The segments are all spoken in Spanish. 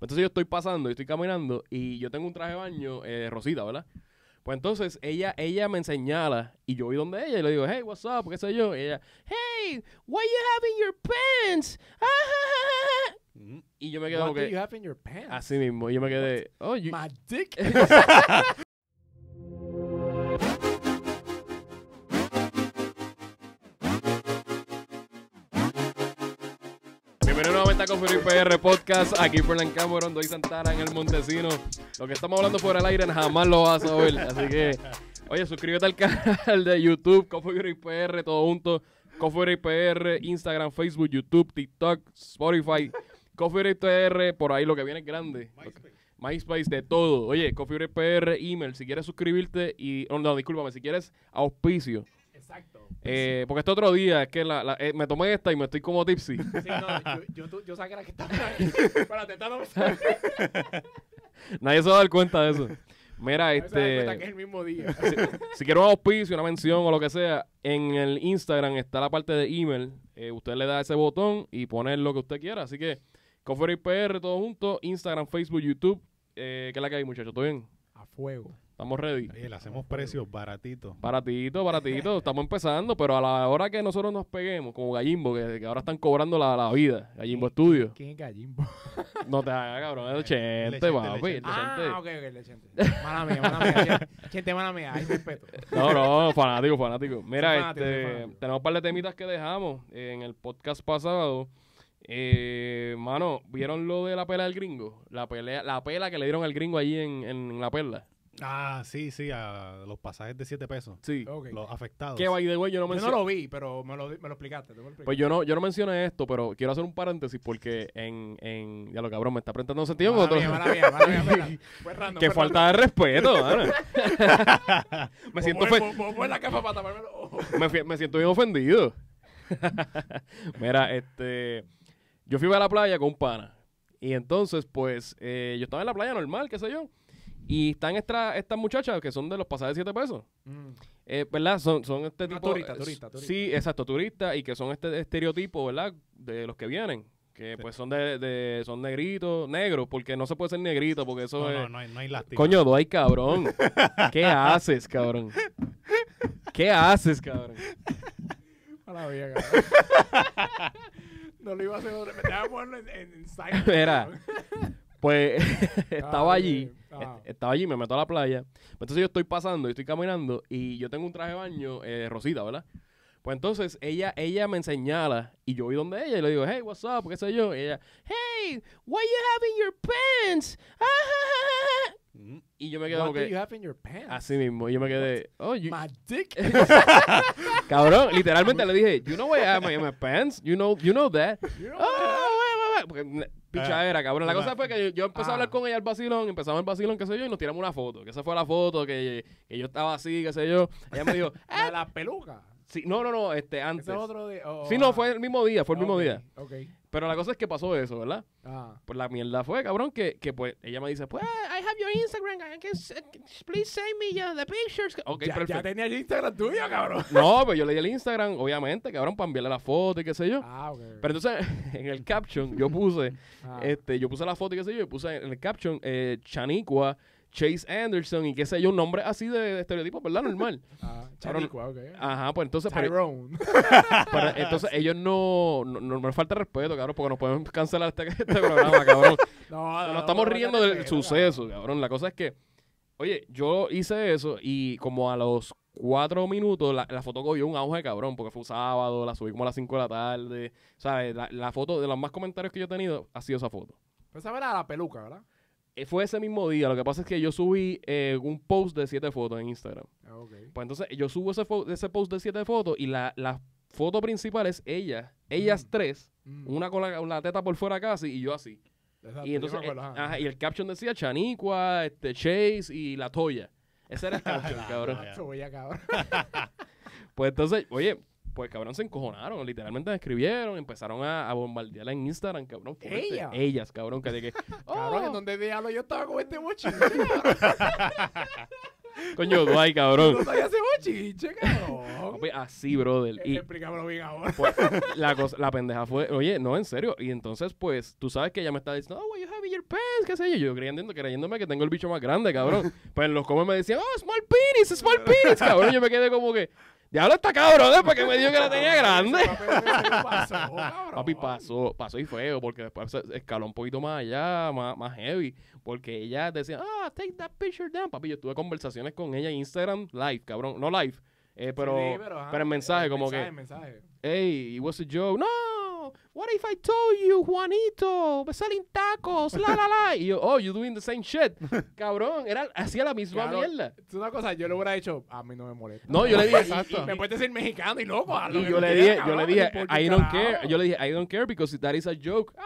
Entonces yo estoy pasando, yo estoy caminando y yo tengo un traje de baño eh, rosita, ¿verdad? Pues entonces ella, ella me señala y yo voy donde ella y le digo, hey, what's up, qué sé yo. Y ella, hey, why you having your pants? Ah, ja, ja, ja, ja". Mm. Y yo me What como do you que, have in your pants? así mismo, y yo me quedé, oh, you- My dick. Coffee Podcast, aquí Fernan Cameron, Doy Santana en el Montesino. Lo que estamos hablando fuera del aire jamás lo vas a oír, así que, oye, suscríbete al canal de YouTube, Coffee PR, todo junto, Coffee PR, Instagram, Facebook, YouTube, TikTok, Spotify, Coffee PR, por ahí lo que viene es grande. MySpace, de todo. Oye, Coffee PR, email, si quieres suscribirte y, oh, no, discúlpame, si quieres auspicio. Exacto. Eh, porque este otro día es que la, la- eh, me tomé esta y me estoy como tipsy. Sí, no, yo, yo, yo saqué la que estaba ahí. Espérate, esta no me. Nadie se va a dar cuenta de eso. Mira, sale cuenta que este, es el mismo día. si quiero un auspicio, una mención o lo que sea, en el Instagram está la parte de email. Eh, usted le da ese botón y pone lo que usted quiera. Así que, Coffee PR, todo junto, Instagram, Facebook, YouTube. Eh, ¿Qué es la que hay, muchachos? ¿Todo bien? A fuego. Estamos ready. Oye, le hacemos precios baratitos. Baratito, baratito, estamos empezando, pero a la hora que nosotros nos peguemos, como Gallimbo, que, que ahora están cobrando la, la vida, Gallimbo Studio. ¿Quién es Gallimbo? No te hagas, cabrón, es el Chente, papi, el. Ah, ok, ok, le chente. Mala mía, mala mía. Chente, mala mía. Hay respeto. No, no, fanático, fanático. Mira, Soy fanático, soy este, fanático. tenemos un par de temitas que dejamos en el podcast pasado. Eh, mano, ¿vieron lo de la pela del gringo? La pelea, la pela que le dieron al gringo allí en, en la perla. Ah, sí, sí, a los pasajes de 7 pesos. Sí. Los afectados. Que by the way, yo no Yo no mencioné. lo vi, pero me lo, me lo explicaste. Pues yo no, yo no mencioné esto, pero quiero hacer un paréntesis porque en, en ya lo cabrón, me está preguntando sentido con Mala otro. mía, mala mía, mala mía, espera. Fue random. Qué fue falta de respeto, me siento Fue ofen- fue la capa para taparme los ojos. me, me siento bien ofendido. Mira, este. Yo fui a la playa con un pana. Y entonces, pues, eh, yo estaba en la playa normal, qué sé yo. Y están esta- estas muchachas que son de los pasajes de 7 pesos. Mm. Eh, ¿Verdad? Son, son este Una tipo. turista, turista, turista. Sí, exacto, turistas. Y que son este estereotipo, ¿verdad? De los que vienen. Que Sí. pues son de, de- son negritos, negros, porque no se puede ser negrito, porque eso No, es. no, no hay, no hay lástima. Coño, doy, cabrón. ¿Qué haces, cabrón? ¿Qué haces, cabrón? Mala cabrón. No lo iba a hacer otra. Me estaba ponerlo en, en, en Mira. Pues estaba Ah, allí, ok. Ah. est- estaba allí, me meto a la playa. Entonces yo estoy pasando, yo estoy caminando y yo tengo un traje de baño eh, rosita, ¿verdad? Pues entonces ella, ella me señala y yo voy donde ella y le digo, hey, what's up, qué sé yo. Y ella, hey, why you having your pants? Ah, ja, ja, ja". Mm. Y yo me quedo What como do you que, have in your pants? así mismo, y yo me quedé, oh, you- My dick. cabrón, literalmente le dije, you know why I have my, my pants? You know, you know that. You know Oh, what? wait, wait, wait. Porque, ne- pichadera, cabrón. La cosa fue que yo, yo empecé a hablar Ah. con ella al vacilón, empezamos el vacilón, qué sé yo, y nos tiramos una foto. Que esa fue la foto, que, que yo estaba así, qué sé yo. Ella me dijo, La, "Ah, la peluca. Sí, no, no, no, este, antes. Ese otro oh, Sí, ah. no, fue el mismo día, fue el mismo día. Pero la cosa es que pasó eso, ¿verdad? Ah. Pues la mierda fue, cabrón, que, que pues ella me dice, pues, I have your Instagram, I can s- please send me the pictures. Ok, ya, ya tenía el Instagram tuyo, cabrón. No, pues yo le di el Instagram, obviamente, cabrón, para enviarle la foto y qué sé yo. Ah, ok. Pero entonces, en el caption, yo puse, Ah. este, yo puse la foto y qué sé yo, y puse en el caption, eh, Chaniqua, Chase Anderson y qué sé yo, un nombre así de, de estereotipo, ¿verdad? Normal. Ah, cabrón. Chanicua, ok. Ajá, pues entonces, pero- Tyrone. pero entonces ellos no, no, no me falta respeto, cabrón, porque nos podemos cancelar este, este programa, cabrón. No, Nos estamos riendo del suceso, cabrón. La cosa es que, oye, yo hice eso y como a los cuatro minutos la, la foto cogió un auge, cabrón, porque fue un sábado, la subí como a las cinco de la tarde, ¿sabes? La, la foto, de los más comentarios que yo he tenido, ha sido esa foto. Pues esa era la peluca, ¿verdad? Eh, Fue ese mismo día, lo que pasa es que yo subí eh, un post de siete fotos en Instagram. Ah, Ok. Pues entonces yo subo ese, post de siete fotos y la, la foto principal es ella, ellas Mm. tres, Mm. una con la, teta por fuera casi y yo así. Exacto, Y entonces, acuerdo, eh, ajá. y el caption decía Chaniqua, este, Chase y La Toya. Ese era el caption, cabrón. ya. Eso, ya, cabrón. Pues entonces, oye, pues cabrón se encojonaron, literalmente me escribieron, empezaron a, a bombardearla en Instagram, cabrón. fuerte. ¿Ella? Ellas, cabrón, que de que. Cabrón, "Oh". ¿en dónde diablo yo estaba con este mochillo? Coño, No cabrón. sabía ese bochinche, cabrón. Así, brother. Y Explícamelo bien ahora. pues, la, cosa, la pendeja fue, oye, no, en serio. Y entonces, pues, tú sabes que ella me está diciendo, oh, you have your pants, qué sé yo. Yo creyendo, creyéndome que tengo el bicho más grande, cabrón. pues en los comes me decían, oh, small penis, small penis, cabrón. Yo me quedé como que, diablo está cabrón, ¿eh? Porque me dijo que la tenía grande. Papi, pasó, pasó y feo, porque después escaló un poquito más allá, más, más heavy, porque ella decía, ah, take that picture down. Papi, yo tuve conversaciones con ella en Instagram live, cabrón, no live, eh, pero, Sí, pero, ajá, en mensaje, como mensaje, que, mensaje. hey, it was a joke. No, what if I told you, Juanito, me salen tacos, la, la, la. Y yo, oh, you doing the same shit. Cabrón, era, hacía la misma Claro, mierda. Es una cosa, yo lo hubiera hecho, a mí no me molesta. No, yo le dije, Exacto. y- y- Me puedes decir mexicano y loco. Y yo le dije, yo le dije, I don't carajo. care. Yo le dije, I don't care because that is a joke. Ah.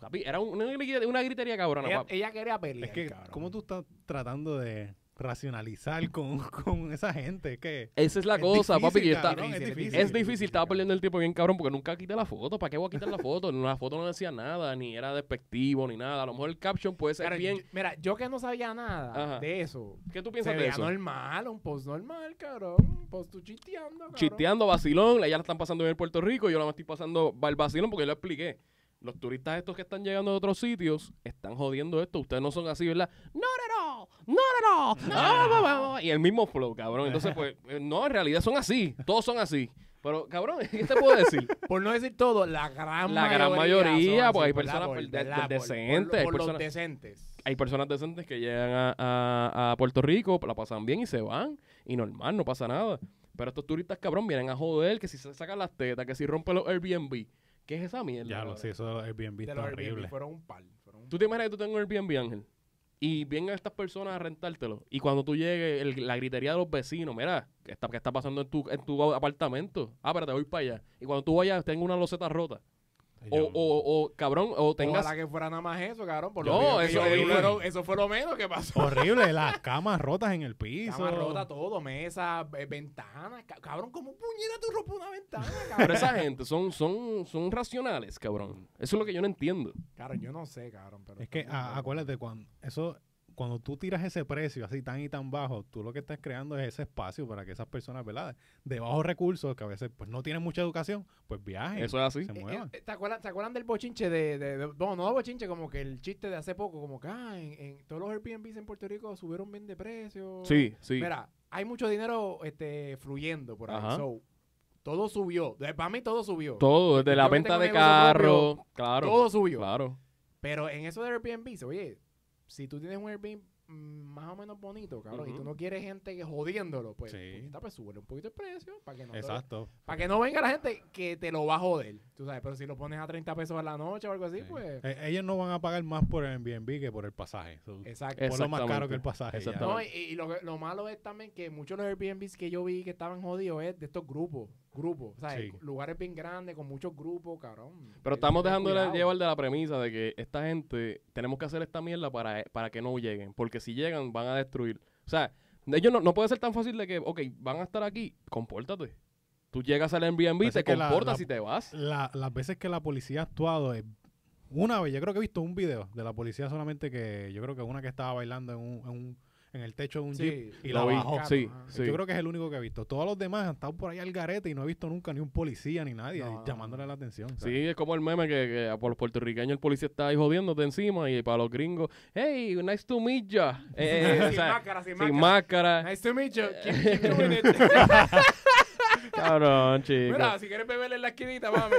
Papi, era un- una, gritería- una gritería cabrona. Ella, ella quería pelear, Es que, cabrón. ¿cómo tú estás tratando de racionalizar con, con esa gente? Que Esa es la es cosa, papi, difícil, estaba- cabrón, es difícil, difícil. Es difícil, estaba perdiendo el tiempo bien cabrón porque nunca quité la foto. ¿Para qué voy a quitar la foto? La foto no decía nada, ni era despectivo, ni nada. A lo mejor el caption puede ser Claro, bien. yo- mira, yo que no sabía nada Ajá. de eso. ¿Qué tú Se piensas de eso? normal, un post normal, cabrón. Un post tú chisteando, cabrón. Chisteando, vacilón, ya la están pasando bien en Puerto Rico, yo la estoy pasando el vacilón porque yo lo expliqué. Los turistas estos que están llegando de otros sitios están jodiendo esto. Ustedes no son así, ¿verdad? No, no, no, no, no, no. Ah, va, va. Y el mismo flow, cabrón. Entonces, pues, eh, no, en realidad son así. Todos son así. Pero, cabrón, ¿qué te puedo decir? Por no decir todo, la gran La mayoría. gran mayoría, porque hay personas Por- de- de- ¿verdad? Por- decentes, Por, hay por los personas- decentes. Hay personas decentes que llegan a, a- a Puerto Rico, la pasan bien y se van. Y normal, no pasa nada. Pero estos turistas, cabrón, vienen a joder que si se sacan las tetas, que si rompen los Airbnb. ¿Qué es esa mierda? ya lo sé, eso de los Airbnb De está los horrible. Airbnb fueron un par. Fueron un ¿Tú te imaginas que tú tengas un Airbnb, Ángel? Y vengan estas personas a rentártelo. Y cuando tú llegues, el- la gritería de los vecinos, mira, ¿qué está, qué está pasando en tu, en tu apartamento? Ah, pero te voy para allá. Y cuando tú vayas, tengo una loseta rota. O, Yo- o, o, cabrón, o tengas... Ojalá que fuera nada más eso, cabrón. Por No, eso yo vi, es- fueron- eso fue lo menos que pasó. Horrible, las camas rotas en el piso. Cama rota todo, mesa, eh, ventanas. ca- Cabrón, ¿cómo puñera tú rompes una ventana, cabrón? Pero esa gente son, son, son racionales, cabrón. Eso es lo que yo no entiendo. Cabrón, yo no sé, cabrón. Pero Es que a- acuérdate, cuando eso, cuando tú tiras ese precio así tan y tan bajo, tú lo que estás creando es ese espacio para que esas personas, ¿verdad? De bajos recursos, que a veces pues no tienen mucha educación, pues viajen, Eso es así. se Eh, muevan. eh, ¿te, acuerdan, ¿Te acuerdan del bochinche de, de, de- No, no bochinche, como que el chiste de hace poco, como que ah, en, en todos los Airbnbs en Puerto Rico subieron bien de precio. Sí, sí. Mira, hay mucho dinero este, fluyendo por ahí. So, todo subió. De- Para mí todo subió. Todo, desde la Yo venta de carro. propio, Claro. todo subió. Claro. Pero en eso de Airbnb, oye, si tú tienes un Airbnb más o menos bonito, cabrón, y tú no quieres gente que jodiéndolo, pues, Sí. puñeta, pues súbele un poquito el precio para que no te- Exacto. para que no venga la gente que te lo va a joder, tú sabes, pero si lo pones a 30 pesos a la noche o algo así, Sí. pues, Eh, ellos no van a pagar más por el Airbnb que por el pasaje. So, exacto. por lo más caro que el pasaje. No, y, y lo, que- lo malo es también que muchos de los Airbnbs que yo vi que estaban jodidos es de estos grupos, grupos, ¿sabes? Sí. Lugares bien grandes con muchos grupos, cabrón. Pero estamos dejando de cuidado. llevar de la premisa de que esta gente tenemos que hacer esta mierda para, para que no lleguen. Porque si llegan, van a destruir. O sea, ellos no, no puede ser tan fácil de que, ok, van a estar aquí, compórtate. Tú llegas al Airbnb, te la- comportas la- y te vas. La- las veces que la policía ha actuado, es- una vez, yo creo que he visto un video de la policía solamente que yo creo que una que estaba bailando en, un, en, un- en el techo de un Sí, jeep y Lo la vi. bajó. Sí, sí. Yo creo que es el único que he visto. Todos los demás han estado por ahí al garete y no he visto nunca ni un policía ni nadie No, llamándole la atención. o sea, Sí, es como el meme que, que por los puertorriqueños el policía está ahí jodiéndote encima y para los gringos, hey, nice to meet ya. Eh, o sin sea, máscara, sin, sin máscara. máscara. Nice to meet you. Keep, keep doing it. Cabrón, chico. Mira, si quieres beberle en la esquinita, mami.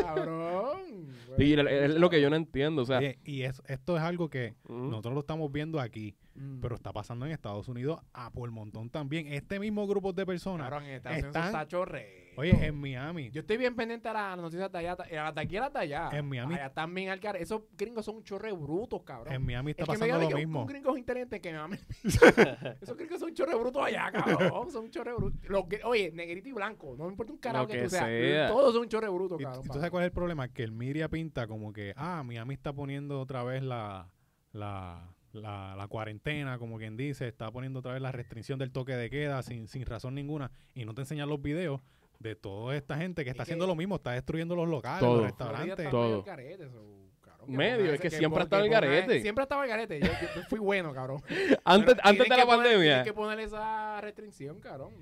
Cabrón. Y es es lo que yo no entiendo, o sea, y es- esto es algo que nosotros lo estamos viendo aquí, Mm. pero está pasando en Estados Unidos a por montón también. Este mismo grupo de personas, Cabrón, en Estados Unidos están- está chorre. oye, en Miami, Yo estoy bien pendiente a las noticias de allá, a de aquí a las de allá. En Miami- Allá también al cara. Esos gringos son un chorre brutos, cabrón. en Miami está El que me pasando lo que un- mismo. Un gringo es inteligente que me mame. Esos gringos son chorre brutos allá, cabrón. Son chorre brutos. Oye, negrito y blanco. No me importa un carajo Lo que, que tú seas. sea. Todos son chorre brutos, ¿Y cabrón. tú sabes cuál es el problema? Que el media pinta como que, ah, Miami está poniendo otra vez la, la, la, la cuarentena, como quien dice, está poniendo otra vez la restricción del toque de queda sin, sin razón ninguna y no te enseñan los videos de toda esta gente que está Es que- haciendo lo mismo, está destruyendo los locales, Todo. los restaurantes. Todo. medio al carete, so, cabrón. medio, es que siempre ha estado ponga- garete. Siempre ha estado en garete. Yo, yo fui bueno, cabrón. Antes, Pero antes de la poner- pandemia, Tienen que poner esa restricción, cabrón.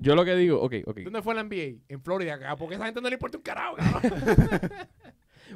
yo lo que digo, ok, ok. ¿Dónde fue la NBA? En Florida, cabrón. Porque a esa gente no le importa un carajo, cabrón.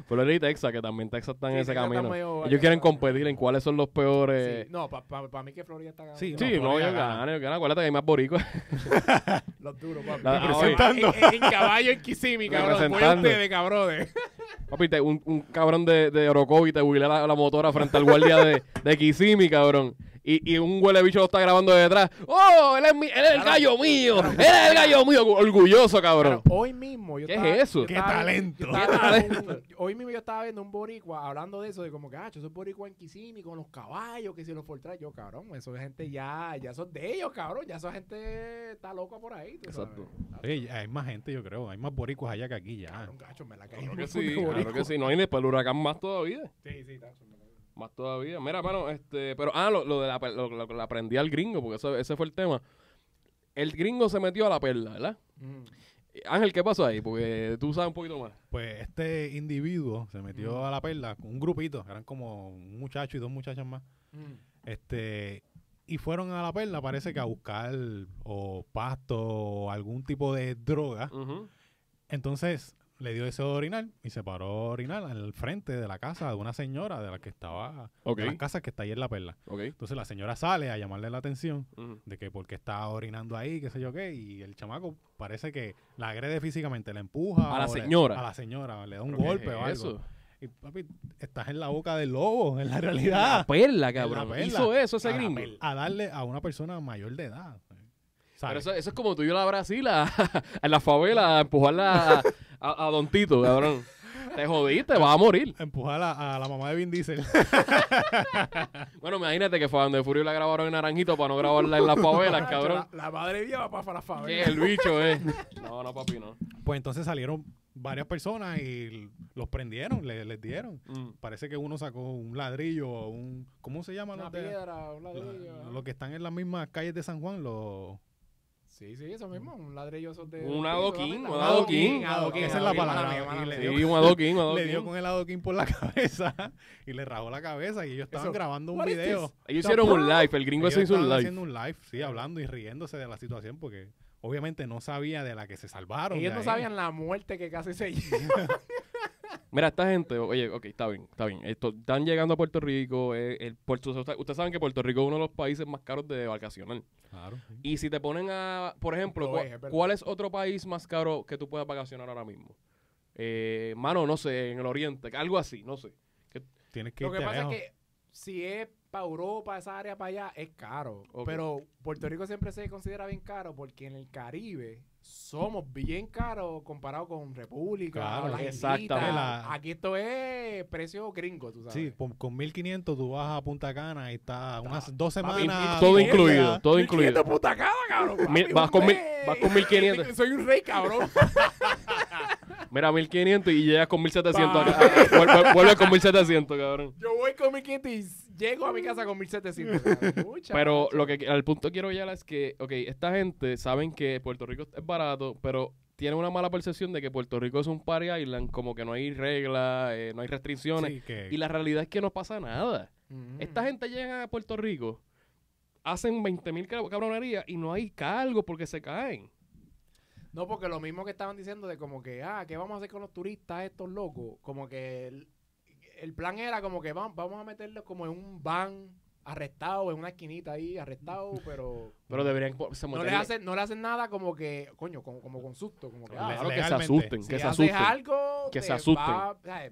Florida y Texas, que también Texas está en Sí, ese Texas está camino. medio Ellos quieren competir en cuáles son los peores. Sí, No, para mí que Florida está ganando. Sí, Sí, No, no, Florida ellos gana. ganan, ellos ganan. Acuérdate que hay más boricuas. Los duros, papi. La- Representando. En, en- en caballo en Kissimmee, cabrón. Representando. ustedes, cabrones. Papi, te- un, un cabrón de, de Orocovi te huile la, la motora frente al guardia de, de Kissimmee, cabrón. Y, y un huele bicho lo está grabando de detrás. ¡Oh! Él es, mi- él es el gallo mío. Él es el gallo mío. Orgulloso, cabrón. Pero hoy mismo yo ¿Qué estaba- es eso? yo ¡Qué estaba- talento! yo estaba ¡Qué viendo talento! un- hoy mismo yo estaba viendo un boricua hablando de eso, de como que, ah, esos boricua en Kissimmee con los caballos, que si los Fortran, yo, cabrón, eso es gente ya, ya son de ellos, cabrón, ya esa gente está loca por ahí, tú Exacto. sabes. Oye, hay más gente, yo creo. Hay más boricuas allá que aquí ya. Cabrón, gacho, me la caí. Claro que sí, claro que sí. No hay ni después el huracán más todavía. Sí, sí, caí. Más todavía. Mira, mano, este, pero ah, lo, lo de la lo, lo que le aprendí al gringo, porque eso- ese fue el tema. El gringo se metió a la perla, ¿verdad? Mm. Ángel, ¿qué pasó ahí? Porque tú sabes un poquito más. Pues este individuo se metió Ujú. a la perla con un grupito, eran como un muchacho y dos muchachas más. Mm. Este, y fueron a la perla, parece que a buscar o pasto o algún tipo de droga. Entonces le dio de orinar y se paró a orinar al frente de la casa de una señora de la que estaba, Ok. de las casas que está ahí en la perla. Entonces la señora sale a llamarle la atención de que porque está orinando ahí, qué sé yo qué, y el chamaco parece que la agrede físicamente, la empuja. A la o le- señora. a la señora, le da un ¿Pero qué golpe o algo. eso? Y papi, estás en la boca del lobo, en la La realidad. perla, cabrón. perla. Hizo eso ese A la gringo. A darle a una persona mayor de edad. Pero eso, eso es como tú y yo a Brasil, a, a la favela, a empujarla a, a, a Don Tito, cabrón. Te jodiste, vas a morir. Empujar a, a la mamá de Vin Diesel. Bueno, imagínate que fue a donde Furio la grabaron en Naranjito para no grabarla en las favelas, cabrón. La, la madre mía va para la Que favela. el bicho es. No, no, papi, no. pues entonces salieron varias personas y los prendieron, le- les dieron. Mm. Parece que uno sacó un ladrillo o un... ¿Cómo se llama? Una de- piedra, un ladrillo. la- los que están en las mismas calles de San Juan, los... Sí, sí, eso mismo, un ladrillo esos de... Un adoquín, un adoquín. adoquín, Esa es la adoquín, palabra. Sí, un adoquín, un Le dio adoquín. con el adoquín por la cabeza y le rajó la cabeza y ellos estaban Eso, grabando un video. Ellos hicieron un live, el gringo Ellos se hizo un live. haciendo un live, sí, hablando y riéndose de la situación porque obviamente no sabía de la que se salvaron. Ellos no ahí. sabían la muerte que casi se lleva. Mira, esta gente, oye, ok, está bien, está bien. Esto, están llegando a Puerto Rico. eh, el Puerto, ustedes saben que Puerto Rico es uno de los países más caros de vacacional. Claro, sí. Y si te ponen a, por ejemplo, es, es. ¿cuál es otro país más caro que tú puedas vacacionar ahora mismo? Eh, mano, no sé, en el oriente, algo así, no sé. Tienes que Lo que pasa lejos. es que si es para Europa, esa área para allá, es caro. Pero Puerto Rico siempre se considera bien caro porque en el Caribe somos bien caros comparado con República. Claro. las Exactamente. La- Aquí esto es precio gringo, tú sabes. Sí, con, con 1500 tú vas a Punta Cana y está unas dos Papi, semanas. todo incluido, todo 1500 incluido. puta cara, cabrón. Mil- papi, vas con mil- vas con 1500. Soy un rey, cabrón. Mira, 1500 y llegas con 1700 acá. Vuelve, vuelve con 1700, cabrón. Yo voy con 1500 y llego a mi casa con 1700. cabrón. Mucha Pero lo que al punto que quiero llegar es que, ok, esta gente saben que Puerto Rico es barato, pero tienen una mala percepción de que Puerto Rico es un party island, como que no hay reglas, eh, no hay restricciones. Sí, que- Y la realidad es que no pasa nada. Ujú. Esta gente llega a Puerto Rico, hacen 20 mil cabronerías y no hay cargo porque se caen. No, porque lo mismo que estaban diciendo de como que, ah, ¿qué vamos a hacer con los turistas estos locos? Como que el, plan era como que vamos, vamos a meterlos como en un van arrestado, en una esquinita ahí, arrestado, pero Pero deberían se no le meterle- hacen, no le hacen nada como que, coño, como, como con susto, como que, ah, Claro, que se asusten, si que se haces asusten. algo, Que se asusten.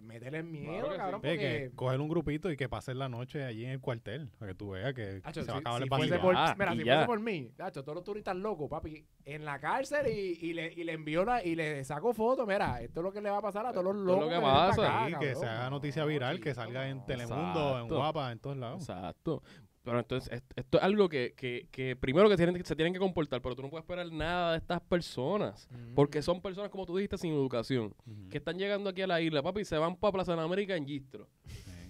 Métele miedo, Claro que sí. cabrón, porque... que coger un grupito y que pasen la noche allí en el cuartel, para que tú veas que Hacho, se va a acabar si el por, Ah, mira, si ya. fuese por mí, hacho, todos los turistas locos, papi, en la cárcel y, y le, y le envió la, y le sacó fotos, mira, esto es lo que le va a pasar a todos los locos. lo que pasa. acá, Sí, que se haga noticia No, viral, que salga en. Telemundo, en. Guapa, en todos lados. Exacto. Pero entonces, est- esto es algo que, que, que primero que tienen, se tienen que comportar, pero tú no puedes esperar nada de estas personas. Mm. Porque son personas, como tú dijiste, sin educación. Que están llegando aquí a la isla, papi, y se van para Plaza de América en Gistro.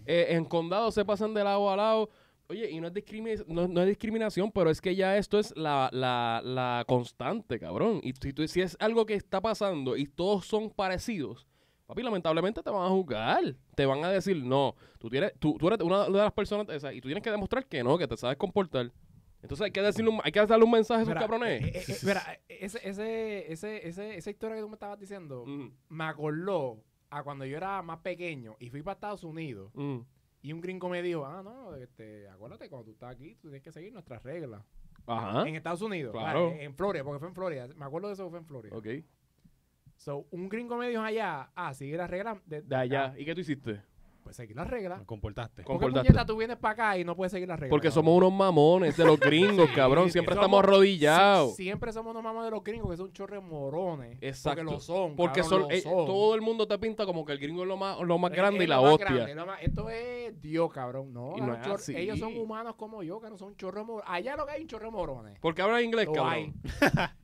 Eh, en condado se pasan de lado a lado. Oye, y no es, discrimi- no, no es discriminación, pero es que ya esto es la, la, la constante, cabrón. Y si, si es algo que está pasando y todos son parecidos, papi, lamentablemente te van a juzgar. Te van a decir, no, tú tienes, tú, tú eres una de las personas esa, y tú tienes que demostrar que no, que te sabes comportar. Entonces hay que decirle un- hay que darle un mensaje a esos Mira, cabrones. eh, eh, eh, mira, ese, ese, ese, ese- esa historia que tú me estabas diciendo Mm, me acordó a cuando yo era más pequeño y fui para Estados Unidos mm. y un gringo me dijo, ah, no, este, acuérdate, cuando tú estás aquí, tú tienes que seguir nuestras reglas. Ajá. En Estados Unidos. Claro. en, Florida, porque fue en Florida. Me acuerdo de eso fue en Florida. Ok. So, un gringo me dijo allá, ah, sigue las reglas de, De allá. ah, ¿Y qué tú hiciste? pues seguir las reglas. Me comportaste. Con- ¿Por qué Comportaste. puñeta tú vienes para acá y no puedes seguir las reglas? Porque cabrón? somos unos mamones de los gringos, Sí, cabrón. Siempre somos- estamos arrodillados. Sie- Siempre somos unos mamás de los gringos que son chorres morones. Exacto. Porque lo son. Porque cabrón, son, lo eh, son. todo el mundo te pinta como que el gringo es lo más, lo más Es- grande es y la lo más hostia. grande, es lo más- esto es Dios, cabrón. No, Y no los es chor- así. ellos son humanos como yo, que no son chorros morones. Allá lo que hay un chorro morones. Porque hablan inglés, Lo cabrón.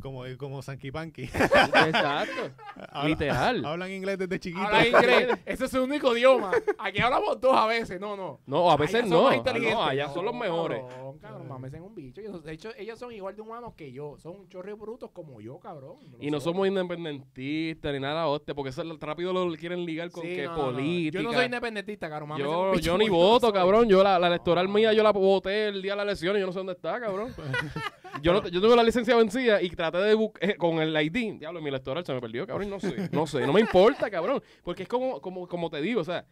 Como, como Sanky Panky. Exacto. Habla- Literal. Hablan inglés desde chiquitos. Habla inglés. Ese es su único idioma. Aquí hablamos dos a veces. No, no. No, a veces Allá son no. más Ah, inteligentes. No, allá son los No, mejores. Cabrón, cabrón, mames en un bicho. Ellos- De hecho, ellos son igual de humanos que yo. Son chorros brutos como yo, cabrón. Y no somos independentistas ni nada, hostia, porque eso rápido lo quieren ligar con Sí, que no, no, no. política. Yo no soy independentista, cabrón. mames Yo, bicho yo ni voto, cabrón. Yo la, la electoral mía yo la voté el día de la elección y yo no sé dónde está, cabrón. yo, no, yo tuve la licencia vencida y traté de buscar con el ID. Diablo, mi electoral se me perdió, cabrón. No sé, no sé, no me importa, cabrón. Porque es como, como, como te digo, o sea,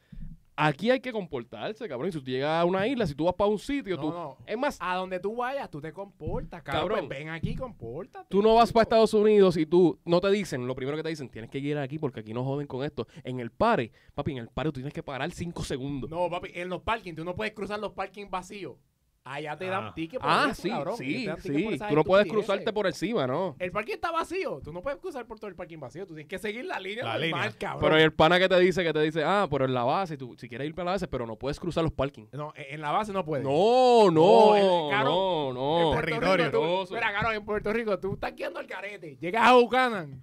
aquí hay que comportarse, cabrón. Y si tú llegas a una isla, si tú vas para un sitio, No, tú. no. Es más, A donde tú vayas, tú te comportas, cabrón. Cabrón. Pues ven aquí, compórtate. Tú no vas para Estados Unidos y tú no te dicen, lo primero que te dicen, tienes que ir aquí porque aquí no joden con esto. En el pare, papi, en el pare tú tienes que parar cinco segundos. No, papi, en los parkings, tú no puedes cruzar los parkings vacíos. Allá te dan Ah. ticket por ah, eso, sí, cabrón. Sí, por sí. Tú no puedes cruzarte por encima, ¿no? El parking está vacío. Tú no puedes cruzar por todo el parking vacío. Tú tienes que seguir la línea La normal, línea. cabrón. Pero hay el pana que te dice, que te dice, ah, pero en la base, tú, si quieres ir para la base, pero no puedes cruzar los parkings. No, en la base no puedes. No, No, no, el- no, En no. Territorio. Rico, tú- mira, cabrón, en Puerto Rico tú estás guiando al carete. Llegas a Buchanan.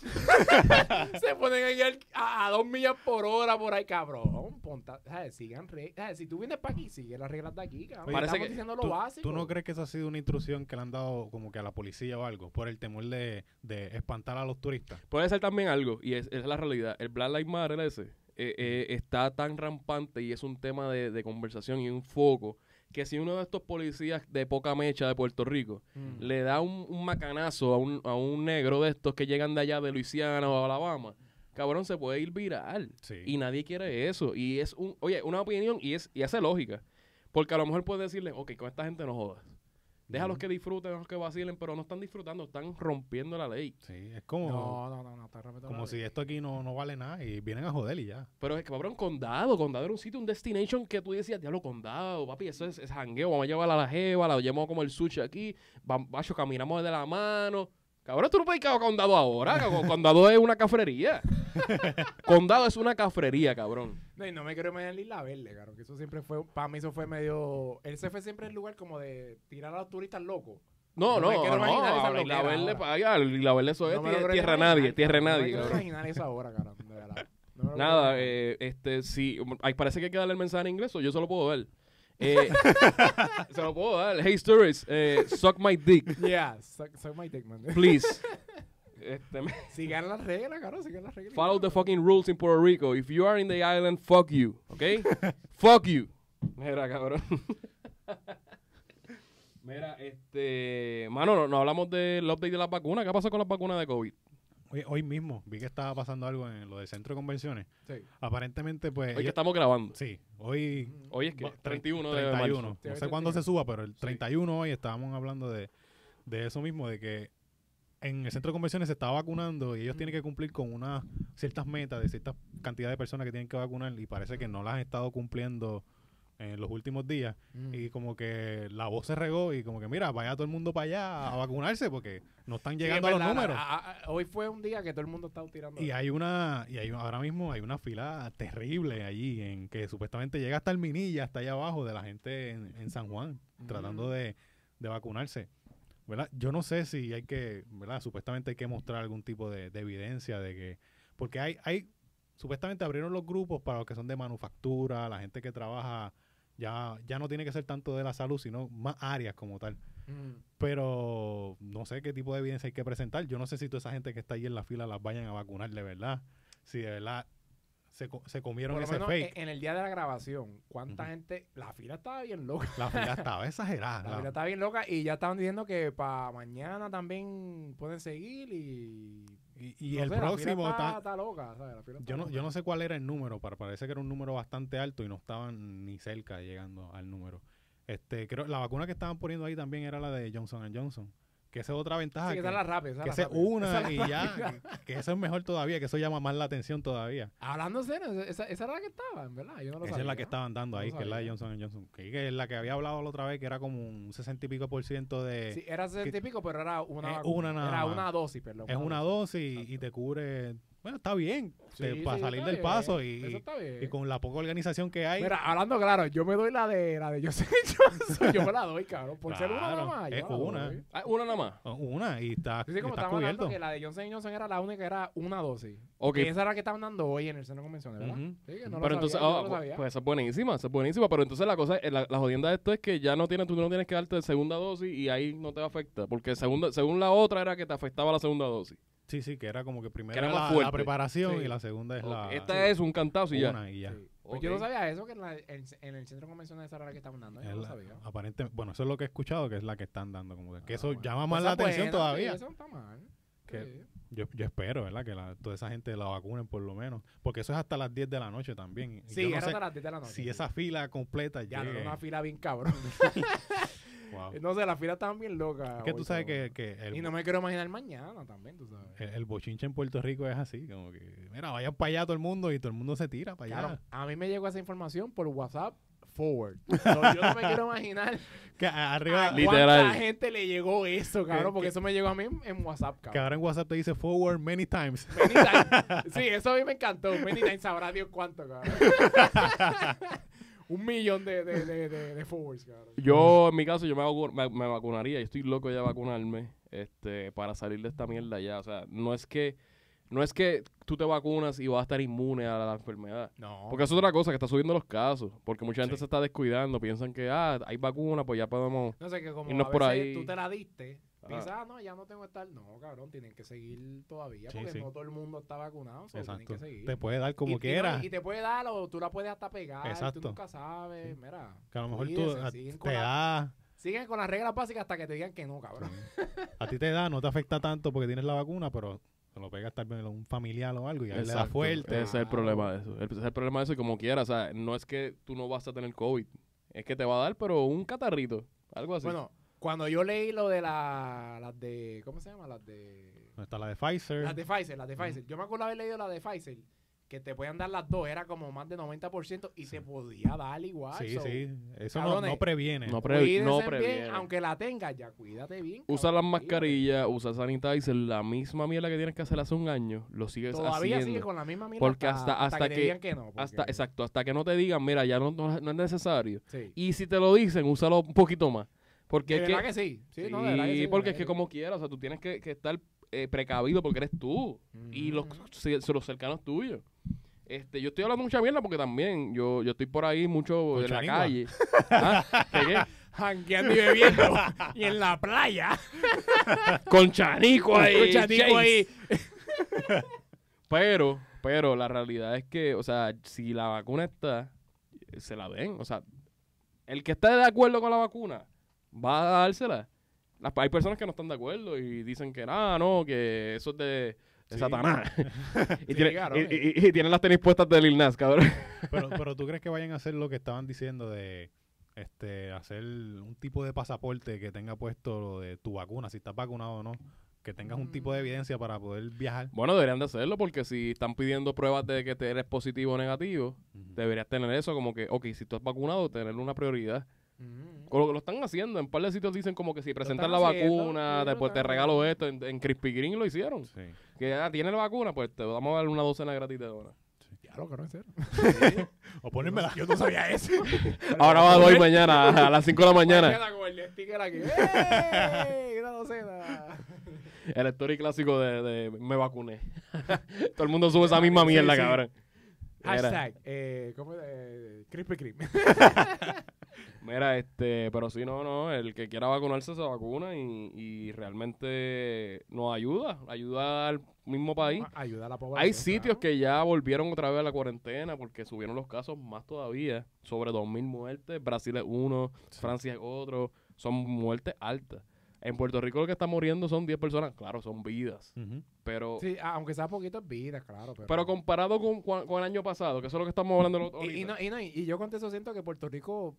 Se ponen ahí al- a, a dos millas por hora por ahí, cabrón. Ponta, ¿sabes? Sigan re- ¿sabes? Si tú vienes para aquí, sigue las reglas de aquí, cabrón. Oye, Parece Estamos que diciendo lo ¿Tú, básico. tú no crees que eso ha sido una intrusión que le han dado como que a la policía o algo? Por el temor de, de espantar a los turistas. Puede ser también algo, y es, es la realidad. El Black Lives Matter ese eh, eh, está tan rampante y es un tema de, de conversación y un foco que si uno de estos policías de poca mecha de Puerto Rico Mm. le da un, un macanazo a un, a un negro de estos que llegan de allá de Luisiana o Alabama, cabrón, se puede ir viral. Sí. Y nadie quiere eso. Y es un, oye, una opinión y es y hace lógica. Porque a lo mejor puedes decirle, ok, con esta gente no jodas. Déjalos Ujú. que disfruten, déjalos que vacilen, pero no están disfrutando, están rompiendo la ley. Sí, es como, No, no, no, no, está como la si ley. esto aquí no, no vale nada y vienen a joder y ya. Pero es que, cabrón, condado, condado era un sitio, un destination que tú decías, diablo, condado, papi, eso es, es jangueo, vamos a llevar a la jeva, la llevamos como el sushi aquí, vamos, caminamos de la mano. Cabrón, tú no puedes ir a condado ahora, co- condado es una cafrería. condado es una cafrería, cabrón. No, y no me quiero imaginar la Isla Verde, claro. Que eso siempre fue, para mí eso fue medio... El CF siempre es el lugar como de tirar a los turistas locos. No, No me no, quiero no, imaginar esa la Isla Verde, allá, la Verde eso es No tierra imaginar, nadie, tierra cabrón. No me nadie, quiero cabrón. imaginar eso ahora, cabrón, de verdad. No Nada, eh, este, sí, ay, parece que hay que darle el mensaje en inglés, o yo se lo puedo dar. Eh, se lo puedo dar. Hey, tourists, eh, suck my dick. Yeah, suck, suck my dick, man. please. Este, Sigan las reglas, cabrón, sigan las reglas. Follow the fucking rules in Puerto Rico. If you are in the island, fuck you. ¿Ok? fuck you. Mira, cabrón. Mira, este. Mano, no, no hablamos del update de las vacunas. ¿Qué pasó con las vacunas de COVID? Hoy, hoy mismo vi que estaba pasando algo en lo del centro de convenciones. Sí. Aparentemente, pues. Hoy que estamos grabando. sí, hoy. Hoy es que va- 31 de 31. marzo. Sí, No sé cuándo 31. se suba, pero el 31 hoy estábamos hablando de, de eso mismo, de que en el centro de convenciones se está vacunando y ellos tienen que cumplir con unas ciertas metas de cierta cantidad de personas que tienen que vacunar y parece que no las han estado cumpliendo en los últimos días Mm. y como que la voz se regó y como que mira, vaya todo el mundo para allá a vacunarse porque no están Sí, llegando es a los números. a- a- a- hoy fue un día que todo el mundo estaba tirando. Y hay una, y hay ahora mismo hay una fila terrible allí en que supuestamente llega hasta el Minilla, hasta allá abajo de la gente en, en San Juan, tratando Mm. de, de vacunarse. ¿Verdad? Yo no sé si hay que, ¿verdad? Supuestamente hay que mostrar algún tipo de, de evidencia de que, porque hay, hay, supuestamente abrieron los grupos para los que son de manufactura, la gente que trabaja, ya, ya no tiene que ser tanto de la salud, sino más áreas como tal. Mm. Pero no sé qué tipo de evidencia hay que presentar. Yo no sé si toda esa gente que está ahí en la fila las vayan a vacunar de verdad. si de verdad se, se comieron ese menos fake. en, el día de la grabación, ¿cuánta gente? La fila estaba bien loca. La fila estaba exagerada. La la- fila estaba bien loca y ya estaban diciendo que para mañana también pueden seguir y... y y no el sé, próximo está, está- está loca, ¿sabes? La fila está Yo no, loca. yo no sé cuál era el número, pero parece que era un número bastante alto y no estaban ni cerca llegando al número. Este, creo la vacuna que estaban poniendo ahí también era la de Johnson Johnson, que esa es otra ventaja. Sí, que que, esa es la rápida. esa que la esa es rápida. una Esa y la ya, que, que eso es mejor todavía, que eso llama más la atención todavía. Hablando serio, esa, esa era la que estaba, en verdad. Yo no lo Esa sabía. es la que estaban dando ahí, que es la de. Johnson Johnson. Que, es la que había hablado la otra vez, que era como un 60 y pico por ciento de... Sí, era 60 y pico, pero era una una nada Era una dosis, perdón. es una dosis y te cubre... Bueno, está bien, Sí, te- sí, para salir del bien, paso y, y con la poca organización que hay... Mira, hablando claro, yo me doy la de la de José Johnson. yo me la doy, cabrón. Por ser una nada más. es una. doy. Ah, una nada más. Oh, Una, y está, Sí, sí, como está estamos hablando cubierto. que la de Johnson Johnson era la única que era una dosis. Que esa era la que estaban dando hoy en el centro de convenciones, ¿verdad? Sí, que no lo pero entonces, sabía, ah, no lo pues, sabía. pues esa es buenísima, esa es buenísima. Pero entonces la cosa, eh, la, la jodienda de esto es que ya no tienes, tú no tienes que darte segunda dosis y ahí no te afecta. Porque segunda, según la otra era que te afectaba la segunda dosis. Sí, sí, que era como que primero Que era la, la preparación Sí. y la segunda es Ok, la Esta es un cantazo y ya. una y ya. Sí. Pues yo no sabía eso, que en, la- en- en el centro de convenciones esa era la que estaban dando. Yo Es no lo la- sabía. aparentemente, bueno, eso es lo que he escuchado, que es la que están dando. como que, que Ah, eso bueno. llama Pues más esa la atención buena, todavía. sí, eso no está mal. Que- Sí. Yo, yo espero, ¿verdad? Que la- toda esa gente la vacunen por lo menos. Porque eso es hasta las 10 de la noche también. Sí, no hasta las 10 de la noche. si esa fila completa Ya, no, llegue. era una fila bien cabrón. Wow. no sé, las filas estaban bien locas. Es que tú sabes que, que el, Y no me quiero imaginar mañana también, tú sabes. el, el bochinche en Puerto Rico es así. Como que, mira, vayan para allá todo el mundo y todo el mundo se tira para allá. A mí me llegó esa información por WhatsApp forward. So, yo no me quiero imaginar Que a- a arriba, Li- cuánta gente le llegó eso, cabrón, Que- porque que- eso me llegó a mí en, WhatsApp, que cabrón. ahora en WhatsApp te dice forward many times. Many times. Sí, eso a mí me encantó. Many times sabrá Dios cuánto, cabrón. Un millón de, de, de, de, de forwards, cabrón. Yo, en mi caso, yo me, vacu- me, me vacunaría. y estoy loco ya de vacunarme este, para salir de esta mierda ya. O sea, no es que no es que tú te vacunas y vas a estar inmune a la enfermedad. No. Porque eso es otra cosa, que está subiendo los casos. Porque mucha gente Sí. se está descuidando. Piensan que, ah, hay vacuna, pues ya podemos... No sé, que como irnos a por ahí. tú te la diste, Ah. piensas, ah, no, ya no tengo que estar. No, cabrón, tienen que seguir todavía Sí, porque sí. no todo el mundo está vacunado, so tienen Exacto. que seguir. Te puede dar como y, y no, quiera. Y, te puede dar o tú la puedes hasta pegar. Exacto. Tú nunca sabes. Mira, que a lo mejor tú cuídense, te da, siguen con las reglas básicas hasta que te digan que no, cabrón. a ti te da, no te afecta tanto porque tienes la vacuna, pero te lo pegas tal vez a un familiar o algo y a él le da fuerte. Ese es el problema de eso. Ese es el problema de eso y como quieras. O sea, no es que tú no vas a tener COVID. Es que te va a dar, pero un catarrito. Algo así. Bueno, cuando yo leí lo de la, las de, ¿cómo se llama? Las de, Está la de Pfizer. las de Pfizer, las de Pfizer. Yo me acuerdo haber leído la de Pfizer, que te podían dar las dos, era como más de 90% y te podía dar igual. sí, so, sí. Eso no, cabrones, no previene. no, pre- Cuídense no bien, previene. aunque la tengas ya, cuídate bien. Usa las mascarillas, usa sanitizer, la misma mierda que tienes que hacer hace un año, lo sigues. Todavía haciendo. sigue con la misma mierda Porque hasta- hasta que, te que- digan que no. porque- hasta, exacto, hasta que no te digan, mira, ya no, no, no es necesario. Sí. Y si te lo dicen, úsalo un poquito más. Porque de es verdad que, que sí. Sí, sí, no, de verdad que sí, porque es que como quieras, o sea, tú tienes que, que estar eh, precavido porque eres tú y los, si- los cercanos tuyos. Este, yo estoy hablando mucha mierda porque también yo, yo estoy por ahí mucho en la calle. ¿Ah? ¿Qué, qué? Jangueando y bebiendo. y en la playa. Con chanico ahí. Con chanico Chase. ahí. Pero, pero la realidad es que, o sea, si la vacuna está, se la den. O sea, el que esté de acuerdo con la vacuna va a dársela. Las- hay personas que no están de acuerdo y dicen que nada, no, que eso es de, de Sí. Satanás. y, Sí, tiene- claro, y- eh. y- y tienen las tenis puestas de Lil Nas, cabrón. Pero, pero tú crees que vayan a hacer lo que estaban diciendo de este hacer un tipo de pasaporte que tenga puesto lo de tu vacuna, si estás vacunado o no, que tengas un tipo de Mm. evidencia para poder viajar. Bueno, deberían de hacerlo porque si están pidiendo pruebas de que te eres positivo o negativo, deberías tener eso como que, ok, si tú has vacunado, tener una prioridad. Con lo que lo están haciendo. En par de sitios dicen como que si presentas la haciendo, vacuna, después te regalo esto. En, en Krispy Kreme lo hicieron. Sí. Que ah, tiene la vacuna, pues te vamos a dar una docena gratis de donas. Ya lo que no es serio. O ponérmela. Yo no sabía eso. Ahora va a doy mañana a las 5 de la mañana. Con el sticker aquí. ¡Ey! Una docena. El story clásico de, de me vacuné. Todo el mundo sube esa misma mierda, sí. cabrón. Hashtag. Eh, ¿Cómo es? Eh, Krispy Kreme. Mira, este, pero si no, no, el que quiera vacunarse se vacuna y, y realmente nos ayuda, ayuda al mismo país. Ayuda a la población. Hay sitios claro. que ya volvieron otra vez a la cuarentena porque subieron los casos más todavía, sobre 2.000 muertes, Brasil es uno, Francia es otro, son muertes altas. En Puerto Rico lo que está muriendo son 10 personas, claro, son vidas, Ujú. pero Sí, aunque sea poquito es vida, claro. Pero, pero comparado con, con el año pasado, que eso es lo que estamos hablando y no, y, no, y yo con eso siento que Puerto Rico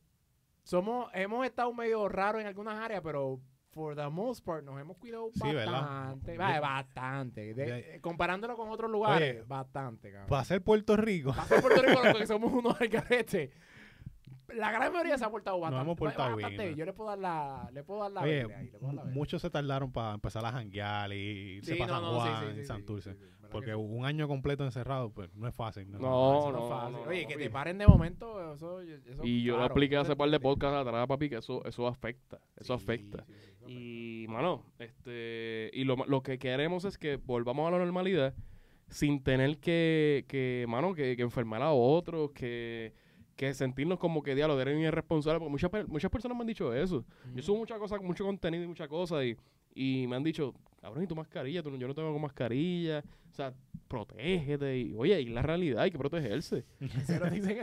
somos, hemos estado medio raros en algunas áreas, pero for the most part nos hemos cuidado bastante. Vaya, bastante. De- eh, comparándolo con otros lugares, Oye, bastante, cabrón. Para ser Puerto Rico, Para ser Puerto Rico, lo que somos unos alcaretes. La gran mayoría se ha portado bastante. hemos portado bastante bien. Yo le puedo dar la, le puedo dar la oye, verde ahí, le puedo dar la mu- verde. muchos se tardaron para empezar a janguear y irse Sí, para no, San no, sí, Juan sí, Santurce. sí, sí, verdad Porque un año completo encerrado, pues no es fácil. No, No, Eso no no, es fácil. no, Oye, no, que te paren de momento, eso... eso Y yo lo claro, expliqué eso hace par de podcasts atrás, papi, que eso, eso afecta, eso Sí, afecta. sí, sí, eso afecta. Y, mano, este, y lo, lo que queremos es que volvamos a la normalidad sin tener que, que mano, que, que enfermar a otros, que, que sentirnos como que, diablo, eres irresponsable, porque muchas, muchas personas me han dicho eso. Yo subo muchas cosas, mucho contenido y muchas cosas, y, y me han dicho, cabrón, ¿y tu mascarilla? Tú yo no tengo mascarilla, o sea, protégete, y oye, y la realidad, hay que protegerse.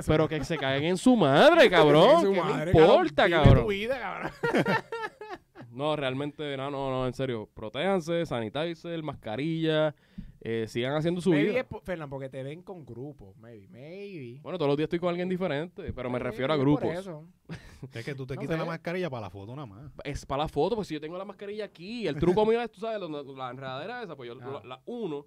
Pero que se caigan en su madre, cabrón, Su ¿qué madre, me importa, cabrón? tu vida, cabrón. No, realmente, no, no, no, en serio. Protéjanse, sanitizer, mascarilla, eh, sigan haciendo su Maybe vida. po- Fernán, porque te ven con grupos. Maybe, maybe. Bueno, todos los días estoy con alguien diferente, pero me Maybe refiero a por grupos. eso. Es que tú te No quitas la mascarilla para la foto nada más. Es para la foto, pues si yo tengo la mascarilla aquí, el truco mío es, tú sabes, donde- la enredadera esa, pues yo Ah. la, la uno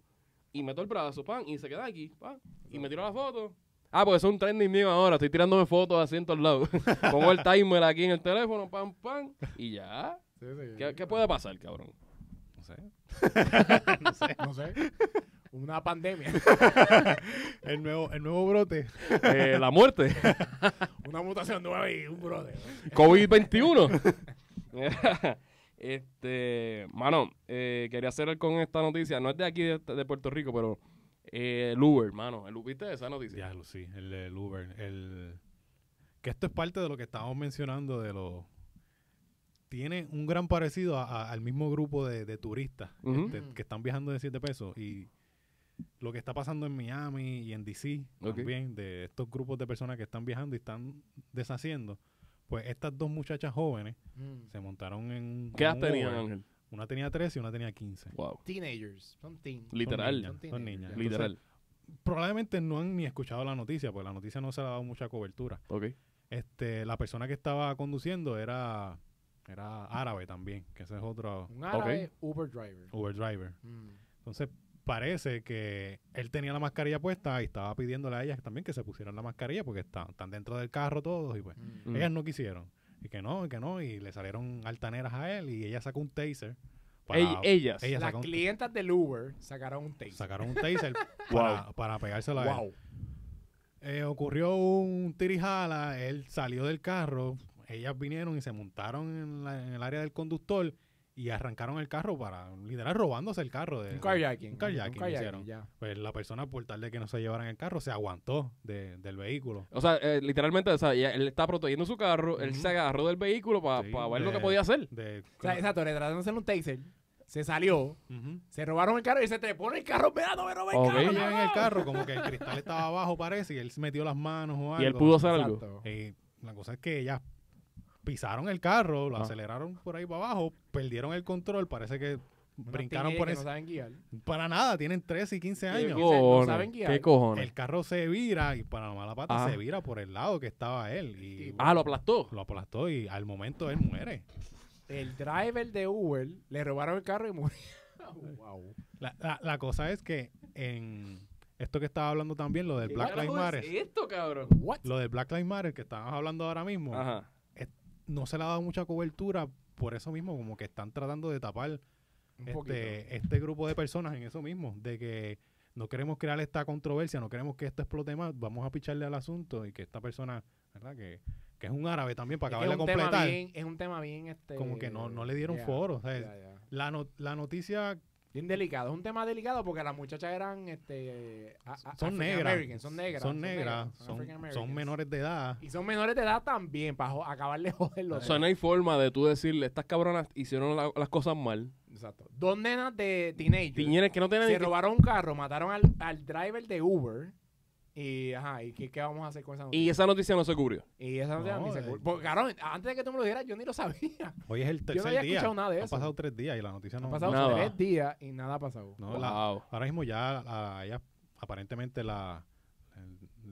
y meto el brazo, pan, y se queda aquí, pan, y me tiro la foto. Ah, pues eso es un trending mío ahora, estoy tirándome fotos así en todos lados. Pongo el timer aquí en el teléfono, pam, pam, y ya. Sí, sí, ¿Qué, sí. qué puede pasar, cabrón? No sé. No sé. Una pandemia. El nuevo, el nuevo brote. Eh, la muerte. Una mutación nueva y un brother. COVID-21. Mira, este, mano, eh, quería hacer con esta noticia, no es de aquí de, de Puerto Rico, pero eh, el Uber, mano, ¿el ¿viste esa noticia? Diablo, sí, el, el Uber. El, que esto es parte de lo que estábamos mencionando de los... Tiene un gran parecido a- a- al mismo grupo de, de turistas este, que están viajando de 7 pesos y lo que está pasando en Miami y en DC también, de estos grupos de personas que están viajando y están deshaciendo, pues estas dos muchachas jóvenes Mm. se montaron en un... ¿Qué edad tenían. Ángel? Una tenía 13 y una tenía 15. Wow. Teenagers. Son teen. Literal. niñas, Son niñas. Literal. Probablemente no han ni escuchado la noticia, porque la noticia no se le ha dado mucha cobertura. Ok. Este, la persona que estaba conduciendo era, era árabe también, que ese es otro Un árabe Uber driver. Uber driver. Mm. Entonces parece que él tenía la mascarilla puesta y estaba pidiéndole a ellas también que se pusieran la mascarilla porque están, están dentro del carro todos y pues Mm. Mm. ellas no quisieron. Y que no, y que no, y le salieron altaneras a él y ella sacó un taser. Ell- ellas. ella Las un- clientas del Uber sacaron un taser. sacaron un taser para, para pegárselo a él. Wow. Eh, ocurrió un tirijala, él salió del carro, ellas vinieron y se montaron en, la- en el área del conductor y arrancaron el carro para, literal, robándose el carro. De, Un carjacking. Un carjacking Un hicieron. ya. Pues la persona, por tal de que no se llevaran el carro, se aguantó de- del vehículo. O sea, eh, literalmente, o sea, ya- él está protegiendo su carro, él se agarró del vehículo para Sí, ver lo que podía hacer. De, O sea, exacto, le trataron de hacer un taser. Se salió. Se robaron el carro y se trepó en el carro. Mira, no me robé el Ok. carro. Ellos en el carro, como que el cristal estaba abajo, parece, y él se metió las manos o algo. Y él pudo hacer algo. Y la cosa es que ellas pisaron el carro, lo Ah. aceleraron por ahí para abajo, perdieron el control, parece que brincaron por que eso. No saben guiar. Para nada, tienen 13 y 15 ¿Qué años. no cojones? saben guiar. ¿Qué cojones? El carro se vira y para la mala pata Ajá. se vira por el lado que estaba él y Ah, lo aplastó. lo aplastó y al momento él muere. El driver de Uber le robaron el carro y murió. wow. La, la- la cosa es que en esto que estaba hablando también, lo del ¿Qué Black Lives Matter, es esto, cabrón? What? lo del Black Lives Matter que estábamos hablando ahora mismo, Ajá. No se le ha dado mucha cobertura por eso mismo, como que están tratando de tapar este, este grupo de personas en eso mismo, de que no queremos crear esta controversia, no queremos que esto explote más, vamos a picharle al asunto y que esta persona, ¿verdad? Que, que es un árabe también para es de un tema completar, bien, es un tema bien este como que no, no le dieron foro. o sea. La, no- la noticia Bien delicado. Es un tema delicado porque las muchachas eran este, a- a- Son negras. Son negras. Son negras, son son, African son Americans. menores de edad. Y son menores de edad también, para acabar de joderlo. O sea, no hay forma de tú decirle, estas cabronas hicieron la- las cosas mal. Exacto. Dos nenas de teenagers. Tiñeres que no tienen se robaron un carro, mataron al, al driver de Uber. Y, ajá, ¿y qué, qué vamos a hacer con esa noticia? Y esa noticia no se cubrió. Y, esa noticia No, ni se eh. cul- Porque, antes de que tú me lo dijeras, yo ni lo sabía. Hoy es el Yo no tercer había día. escuchado nada de Han eso. pasado tres días y la noticia no. Han pasado Nada. tres días y nada ha pasado. no, la- ahora mismo ya la- ella, aparentemente la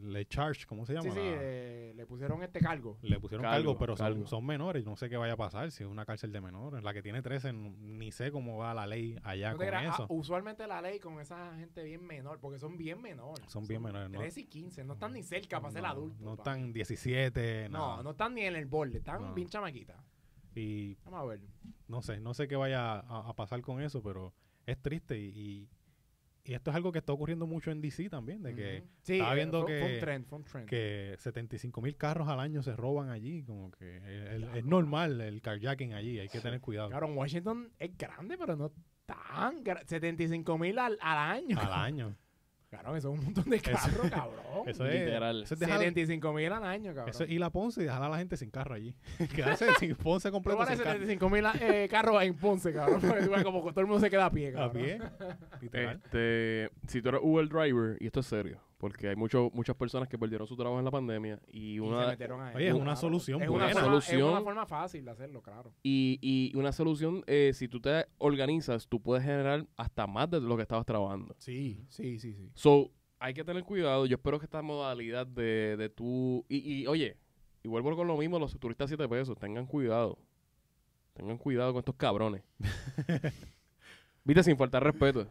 le charge, ¿cómo se llama? Sí, sí, La- eh, le pusieron este cargo. le pusieron Cargo, cargo, pero son, cargo. son menores. No sé qué vaya a pasar si es una cárcel de menores. La que tiene 13, n- ni sé cómo va la ley allá No con creas, eso. ah, usualmente la ley con esa gente bien menor, porque son bien menores. Son bien menores, ¿no? 13 y 15, no están ni cerca para ser no, adultos. no están 17, No, nada. no están ni en el borde, están No. bien chamaquitas. Y Vamos a ver. no sé, no sé qué vaya a, a pasar con eso, pero es triste y, y, y esto es algo que está ocurriendo mucho en DC también, de que, Ujú. sí, estaba eh, viendo fue, fue que- un trend, fue un trend. que 75 mil carros al año se roban allí, como que es, es normal el carjacking allí, hay que tener cuidado. Claro, Washington es grande, pero no tan grande. 75 mil al, al año. Al año. Claro, eso es un montón de carros, cabrón. Eso es, Literal. eso es dejar- 75 mil al año, cabrón. eso es ir a Ponce y dejar a la gente sin carro allí. Quedarse sin Ponce completo Probar sin carro. 75 mil eh, carros en Ponce, cabrón. Porque como que todo el mundo se queda a pie, A cabrón. pie, literal. Este, si tú eres Uber driver, y esto es serio, porque hay mucho, muchas personas que perdieron su trabajo en la pandemia y Y se una metieron ahí. Oye, es una solución es una, buena. forma, es Solución. una forma fácil de hacerlo, claro. y, y una solución, eh, si tú te organizas, tú puedes generar hasta más de lo que estabas trabajando. Sí, sí, sí, sí. So, hay que tener cuidado. Yo espero que esta modalidad de, de tú. Y, y, oye, y vuelvo con lo mismo: los turistas 7 pesos. Tengan cuidado. Tengan cuidado con estos cabrones. Viste, sin faltar respeto.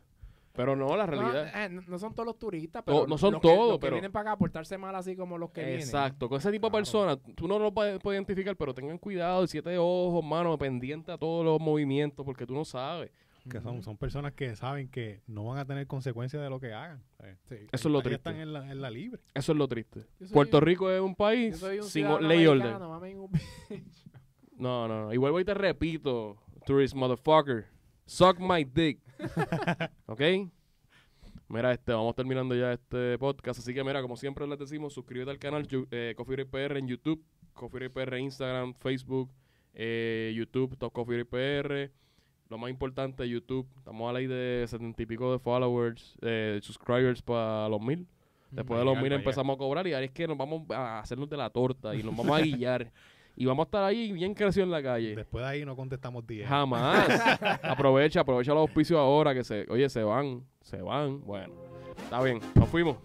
Pero no, la realidad. No, eh, no- son todos los turistas, pero no son los que- todos, los que pero- vienen para acá a portarse mal así como los que vienen. Exacto, con ese tipo de personas, tú no lo puedes, puedes identificar, pero tengan cuidado, siete ojos, mano, pendiente a todos los movimientos, porque tú no sabes. Que son, son personas que saben que no van a tener consecuencias de lo que hagan. Sí. Eso es lo triste. están en la, en la libre. Eso es lo triste. Puerto un- Rico es un país un sin ley y orden. No, no, no. Y vuelvo y te repito, tourist motherfucker, suck my dick. ¿Ok? Mira, este, vamos terminando ya este podcast. Así que, mira, como siempre les decimos, suscríbete al canal eh, Coffee Break PR en YouTube, Coffee Break PR en Instagram, Facebook, eh, YouTube, Top Coffee Break PR. Lo más importante, YouTube. Estamos a la ley de setenta y pico de followers, eh, subscribers para los mil. Después de los mil empezamos a cobrar y ahora es que nos vamos a hacernos de la torta y nos vamos a guillar. y vamos a estar ahí bien crecido en la calle. Después de ahí no contestamos 10. Jamás. aprovecha, aprovecha los auspicios ahora que se, oye, se van, se van. Bueno, está bien, nos fuimos.